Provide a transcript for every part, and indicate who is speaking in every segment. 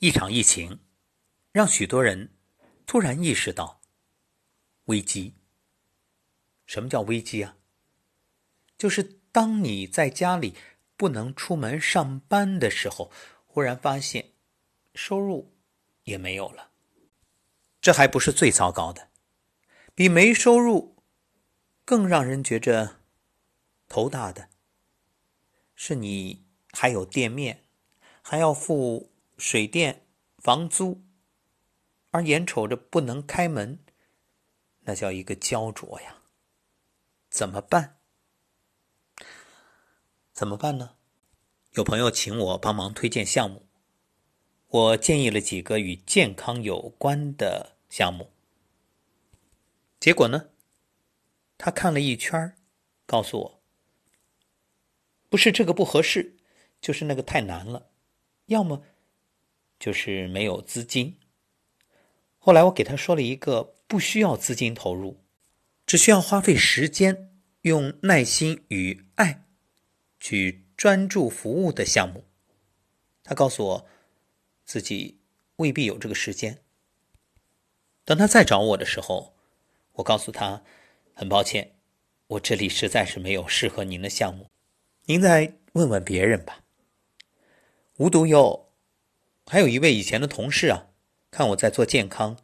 Speaker 1: 一场疫情，让许多人突然意识到危机。什么叫危机啊？就是当你在家里不能出门上班的时候，忽然发现收入也没有了。这还不是最糟糕的，比没收入更让人觉着头大的，是你还有店面，还要付水电、房租，而眼瞅着不能开门，那叫一个焦灼呀！怎么办？怎么办呢？有朋友请我帮忙推荐项目，我建议了几个与健康有关的。项目，结果呢？他看了一圈，告诉我，不是这个不合适，就是那个太难了，要么就是没有资金。后来我给他说了一个不需要资金投入，只需要花费时间，用耐心与爱去专注服务的项目。他告诉我，自己未必有这个时间。等他再找我的时候，我告诉他，很抱歉，我这里实在是没有适合您的项目，您再问问别人吧。无独有偶，还有一位以前的同事啊，看我在做健康，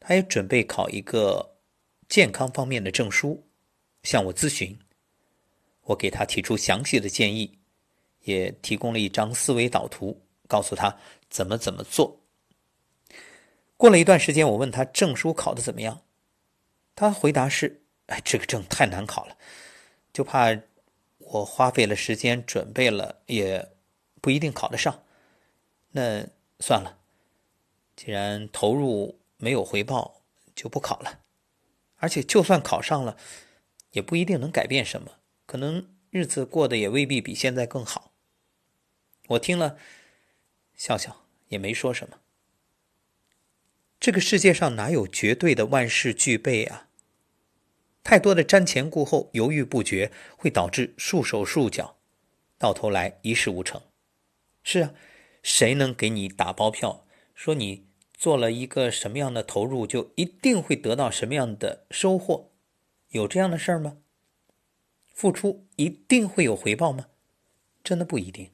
Speaker 1: 他也准备考一个健康方面的证书，向我咨询。我给他提出详细的建议，也提供了一张思维导图，告诉他怎么怎么做。过了一段时间，我问他证书考的怎么样，他回答是：“哎，这个证太难考了，就怕我花费了时间准备了，也不一定考得上。那算了，既然投入没有回报，就不考了。而且就算考上了，也不一定能改变什么，可能日子过得也未必比现在更好。”我听了，笑笑，也没说什么。这个世界上哪有绝对的万事俱备啊？太多的瞻前顾后、犹豫不决，会导致束手束脚，到头来一事无成。是啊，谁能给你打包票，说你做了一个什么样的投入，就一定会得到什么样的收获？有这样的事儿吗？付出一定会有回报吗？真的不一定。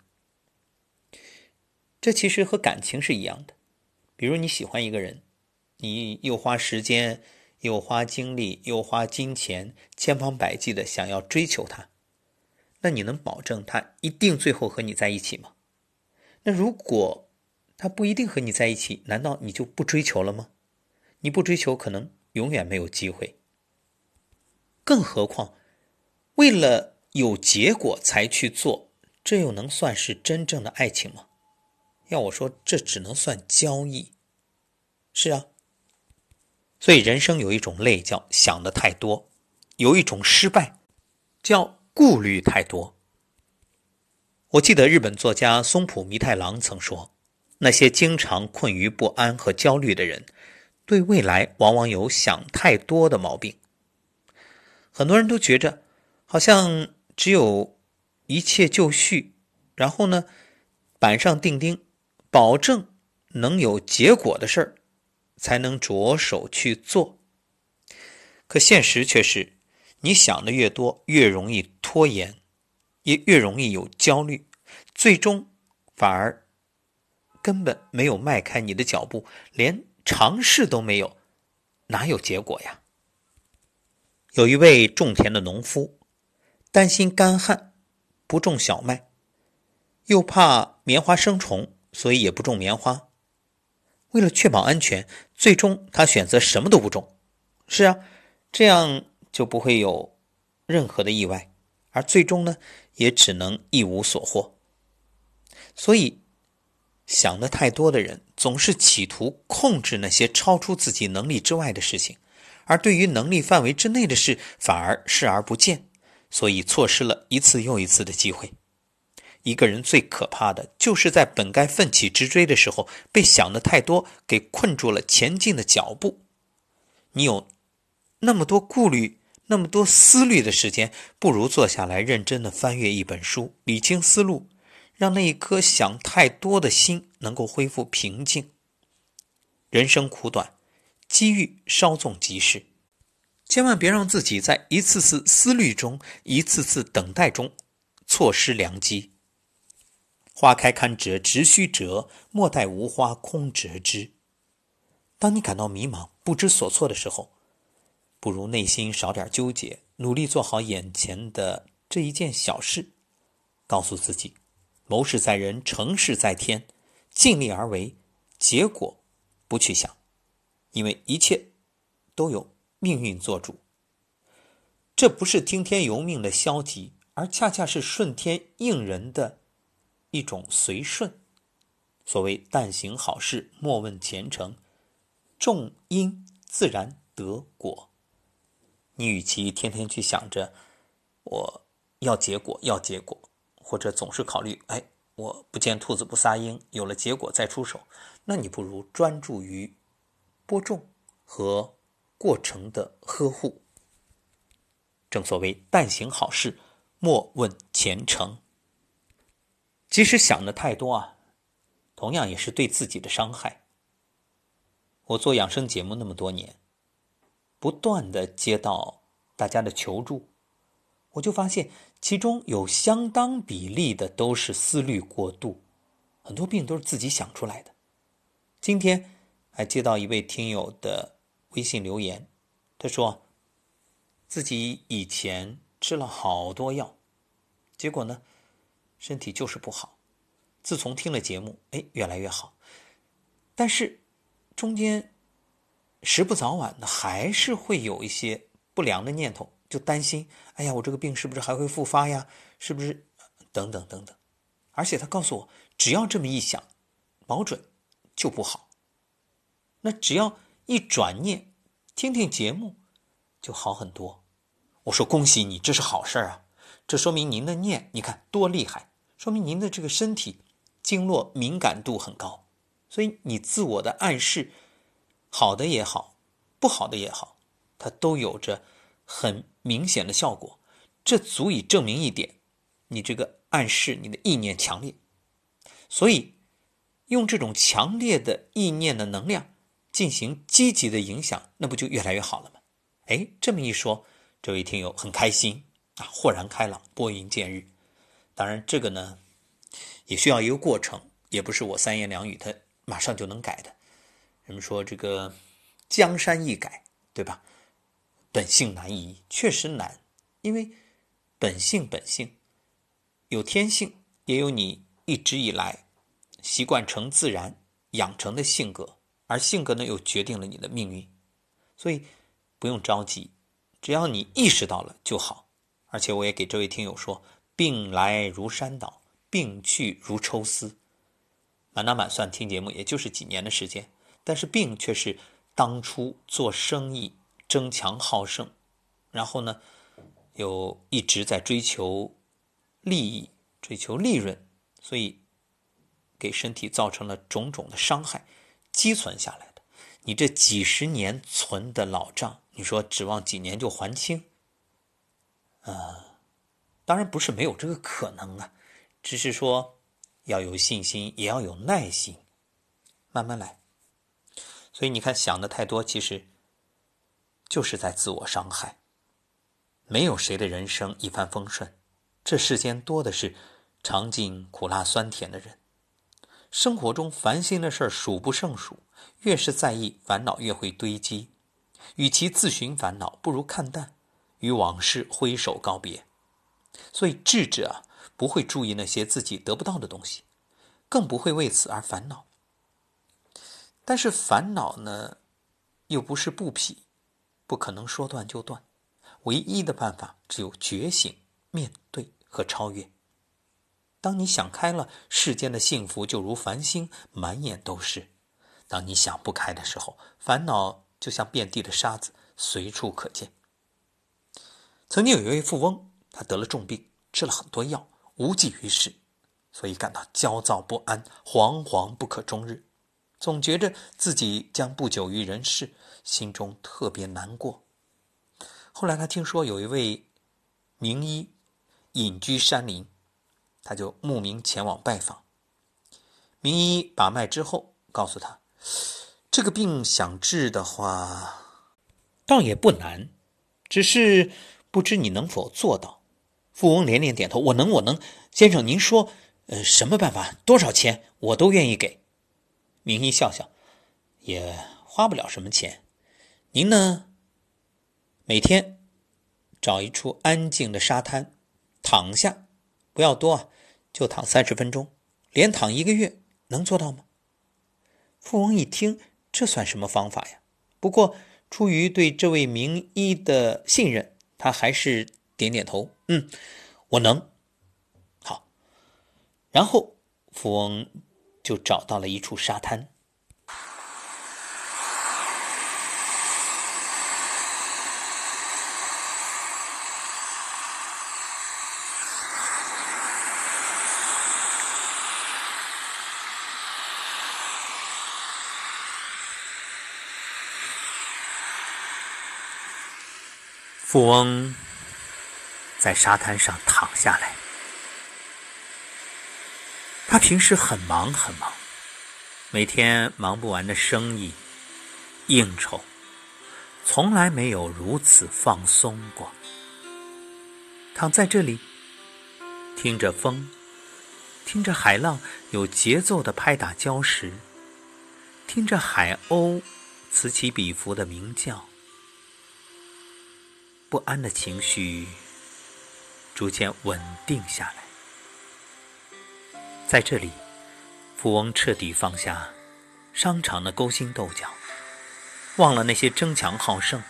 Speaker 1: 这其实和感情是一样的，比如你喜欢一个人。你又花时间，又花精力，又花金钱，千方百计的想要追求他，那你能保证他一定最后和你在一起吗？那如果他不一定和你在一起，难道你就不追求了吗？你不追求，可能永远没有机会。更何况，为了有结果才去做，这又能算是真正的爱情吗？要我说，这只能算交易。是啊。所以，人生有一种累叫想的太多，有一种失败叫顾虑太多。我记得日本作家松浦弥太郎曾说：“那些经常困于不安和焦虑的人，对未来往往有想太多的毛病。”很多人都觉着，好像只有一切就绪，然后呢，板上钉钉，保证能有结果的事儿。才能着手去做。可现实却是，你想的越多，越容易拖延，也越容易有焦虑，最终反而根本没有迈开你的脚步，连尝试都没有，哪有结果呀？有一位种田的农夫，担心干旱，不种小麦，又怕棉花生虫，所以也不种棉花。为了确保安全，最终他选择什么都不种。是啊，这样就不会有任何的意外，而最终呢，也只能一无所获。所以，想的太多的人总是企图控制那些超出自己能力之外的事情，而对于能力范围之内的事反而视而不见，所以错失了一次又一次的机会。一个人最可怕的就是在本该奋起直追的时候，被想的太多给困住了前进的脚步。你有那么多顾虑、那么多思虑的时间，不如坐下来认真的翻阅一本书，理清思路，让那一颗想太多的心能够恢复平静。人生苦短，机遇稍纵即逝，千万别让自己在一次次思虑中、一次次等待中错失良机。花开堪折直须折，莫待无花空折枝。当你感到迷茫、不知所措的时候，不如内心少点纠结，努力做好眼前的这一件小事，告诉自己：谋事在人，成事在天，尽力而为，结果。不去想，因为一切都有命运做主。这不是听天由命的消极，而恰恰是顺天应人的一种随顺。所谓“但行好事，莫问前程”，种因自然得果。你与其天天去想着我要结果要结果，或者总是考虑哎。我不见兔子不撒鹰，有了结果再出手，那你不如专注于播种和过程的呵护。正所谓“但行好事，莫问前程”。即使想的太多啊，同样也是对自己的伤害。我做养生节目那么多年，不断的接到大家的求助。我就发现，其中有相当比例的都是思虑过度，很多病都是自己想出来的。今天还接到一位听友的微信留言，他说自己以前吃了好多药，结果呢，身体就是不好。自从听了节目，哎，越来越好，但是中间时不早晚的还是会有一些不良的念头。就担心，哎呀，我这个病是不是还会复发呀？是不是？等等等等。而且他告诉我，只要这么一想，保准就不好。那只要一转念，听听节目，就好很多。我说恭喜你，这是好事啊！这说明您的念，你看多厉害，说明您的这个身体经络敏感度很高。所以你自我的暗示，好的也好，不好的也好，它都有着。很明显的效果，这足以证明一点：你这个暗示你的意念强烈。所以，用这种强烈的意念的能量进行积极的影响，那不就越来越好了吗？哎，这么一说，这位听友很开心啊，豁然开朗，拨云见日。当然，这个呢，也需要一个过程，也不是我三言两语他马上就能改的。人们说这个江山易改，对吧？本性难移，确实难，因为本性本性有天性，也有你一直以来习惯成自然养成的性格，而性格呢又决定了你的命运，所以不用着急，只要你意识到了就好。而且我也给这位听友说：病来如山倒，病去如抽丝。满打满算听节目也就是几年的时间，但是病却是当初做生意。争强好胜，然后呢，又一直在追求利益、追求利润，所以给身体造成了种种的伤害，积存下来的。你这几十年存的老账，你说指望几年就还清？啊，当然不是没有这个可能啊，只是说要有信心，也要有耐心，慢慢来。所以你看，想的太多，其实。就是在自我伤害。没有谁的人生一帆风顺，这世间多的是尝尽苦辣酸甜的人。生活中烦心的事儿数不胜数，越是在意，烦恼越会堆积。与其自寻烦恼，不如看淡，与往事挥手告别。所以智者，不会注意那些自己得不到的东西，更不会为此而烦恼。但是烦恼呢，又不是不匹。不可能说断就断，唯一的办法只有觉醒、面对和超越。当你想开了，世间的幸福就如繁星，满眼都是；当你想不开的时候，烦恼就像遍地的沙子，随处可见。曾经有一位富翁，他得了重病，吃了很多药，无济于事，所以感到焦躁不安，惶惶不可终日。总觉着自己将不久于人世，心中特别难过。后来他听说有一位名医隐居山林，他就慕名前往拜访。名医把脉之后，告诉他，这个病想治的话，倒也不难，只是不知你能否做到。富翁连连点头：“我能，我能。先生，您说，呃，什么办法？多少钱？我都愿意给。”名医笑笑：“也花不了什么钱。您呢？每天找一处安静的沙滩，躺下，不要多啊，就躺三十分钟，连躺一个月，能做到吗？”富翁一听，这算什么方法呀？不过出于对这位名医的信任，他还是。点点头，嗯，我能。好，然后富翁就找到了一处沙滩。富翁。在沙滩上躺下来。他平时很忙很忙，每天忙不完的生意、应酬，从来没有如此放松过。躺在这里，听着风，听着海浪有节奏的拍打礁石，听着海鸥此起彼伏的鸣叫，不安的情绪。逐渐稳定下来，在这里，富翁彻底放下商场的勾心斗角，忘了那些争强好胜，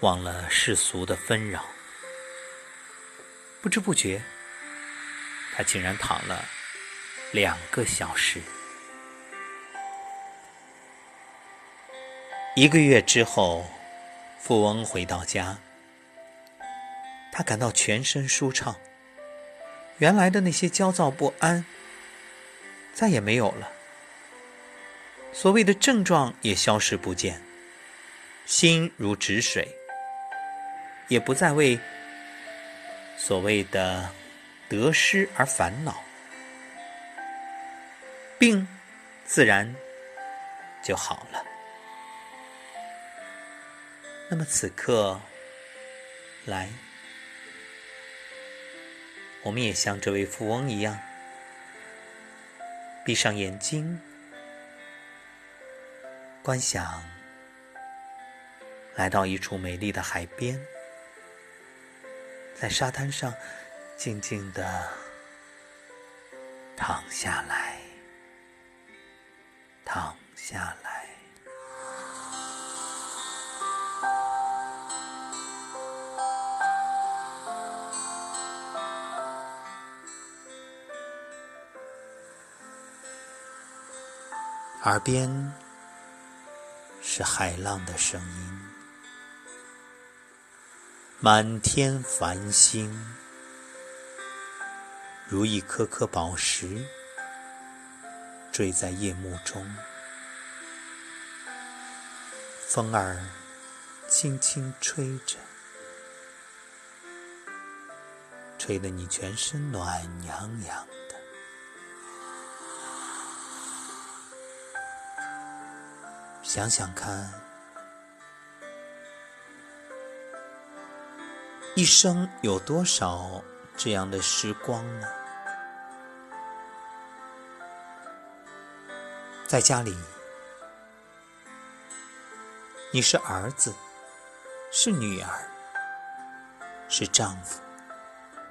Speaker 1: 忘了世俗的纷扰。不知不觉，他竟然躺了两个小时。一个月之后，富翁回到家。他感到全身舒畅，原来的那些焦躁不安再也没有了，所谓的症状也消失不见，心如止水，也不再为所谓的得失而烦恼，病自然就好了。那么此刻，来。我们也像这位富翁一样，闭上眼睛，观想来到一处美丽的海边，在沙滩上静静的躺下来，躺下来。耳边是海浪的声音，满天繁星如一颗颗宝石坠在夜幕中，风儿轻轻吹着，吹得你全身暖洋洋。想想看，一生有多少这样的时光呢？在家里，你是儿子，是女儿，是丈夫，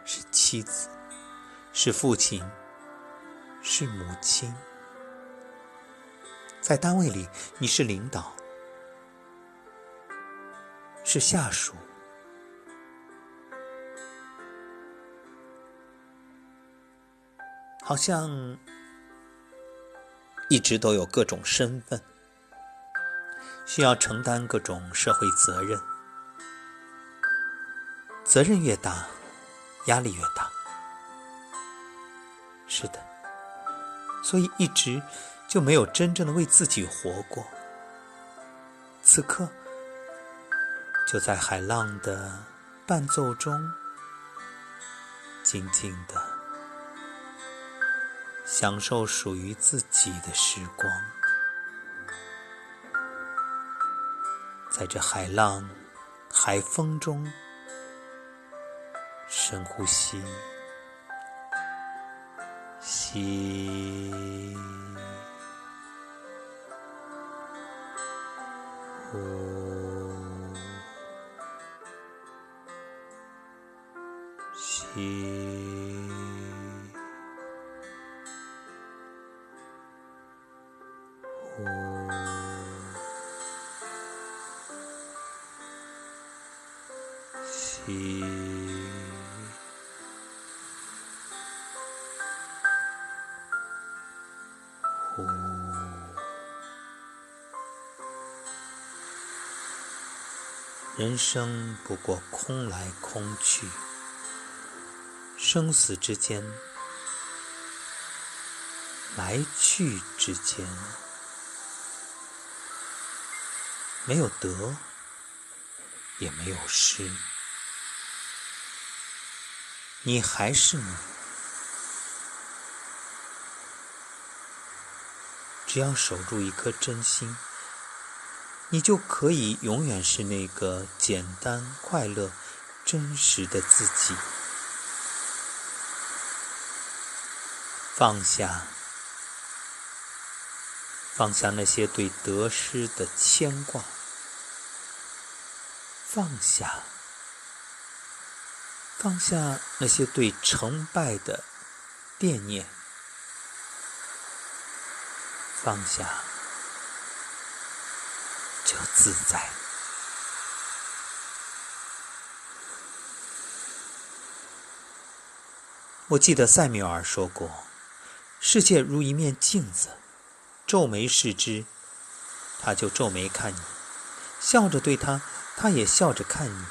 Speaker 1: 是妻子，是父亲，是母亲。在单位里，你是领导，是下属，好像一直都有各种身份，需要承担各种社会责任。责任越大，压力越大。是的，所以一直。就没有真正的为自己活过。此刻，就在海浪的伴奏中，静静的享受属于自己的时光，在这海浪、海风中深呼吸，吸，呼，吸。人生不过空来空去，生死之间，来去之间。没有得，也没有失，你还是你。只要守住一颗真心，你就可以永远是那个简单、快乐、真实的自己。放下。放下那些对得失的牵挂，放下，放下那些对成败的惦念，放下就自在。我记得塞缪尔说过：“世界如一面镜子。”皱眉视之，他就皱眉看你；笑着对他，他也笑着看你。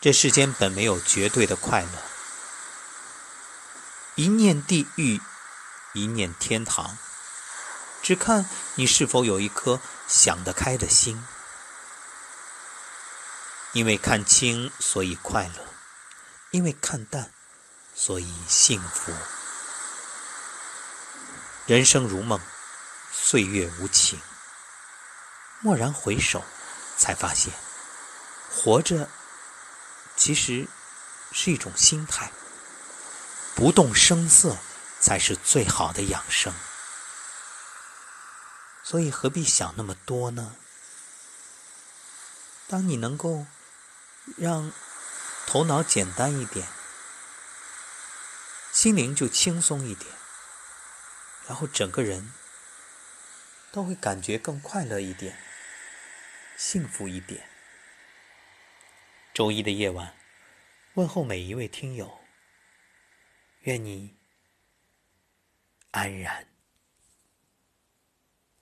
Speaker 1: 这世间本没有绝对的快乐，一念地狱，一念天堂，只看你是否有一颗想得开的心。因为看清，所以快乐；因为看淡，所以幸福。人生如梦，岁月无情。蓦然回首，才发现，活着其实是一种心态。不动声色，才是最好的养生。所以何必想那么多呢？当你能够让头脑简单一点，心灵就轻松一点。然后整个人都会感觉更快乐一点，幸福一点。周一的夜晚，问候每一位听友，愿你安然。